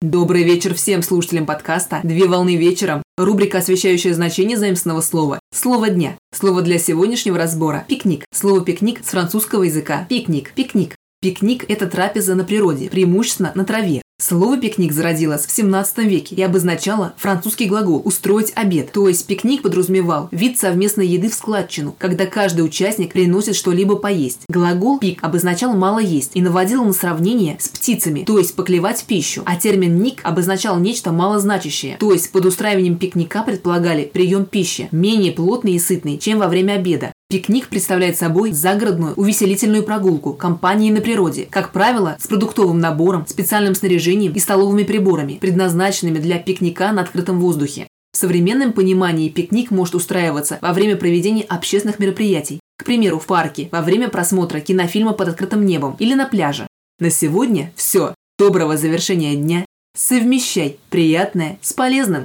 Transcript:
Добрый вечер всем слушателям подкаста «Две волны вечером». Рубрика, освещающая значение заимственного слова. Слово дня. Слово для сегодняшнего разбора – пикник. Слово пикник с французского языка. Пикник. Пикник. Пикник – это трапеза на природе, преимущественно на траве. Слово «пикник» зародилось в 17 веке и обозначало французский глагол «устроить обед». То есть пикник подразумевал вид совместной еды в складчину, когда каждый участник приносит что-либо поесть. Глагол «пик» обозначал «мало есть» и наводил на сравнение с птицами, то есть поклевать пищу. А термин «ник» обозначал нечто малозначащее, то есть под устраиванием пикника предполагали прием пищи, менее плотный и сытный, чем во время обеда. Пикник представляет собой загородную увеселительную прогулку компании на природе, как правило, с продуктовым набором, специальным снаряжением и столовыми приборами, предназначенными для пикника на открытом воздухе. В современном понимании пикник может устраиваться во время проведения общественных мероприятий, к примеру, в парке, во время просмотра кинофильма под открытым небом или на пляже. На сегодня все. Доброго завершения дня. Совмещай приятное с полезным.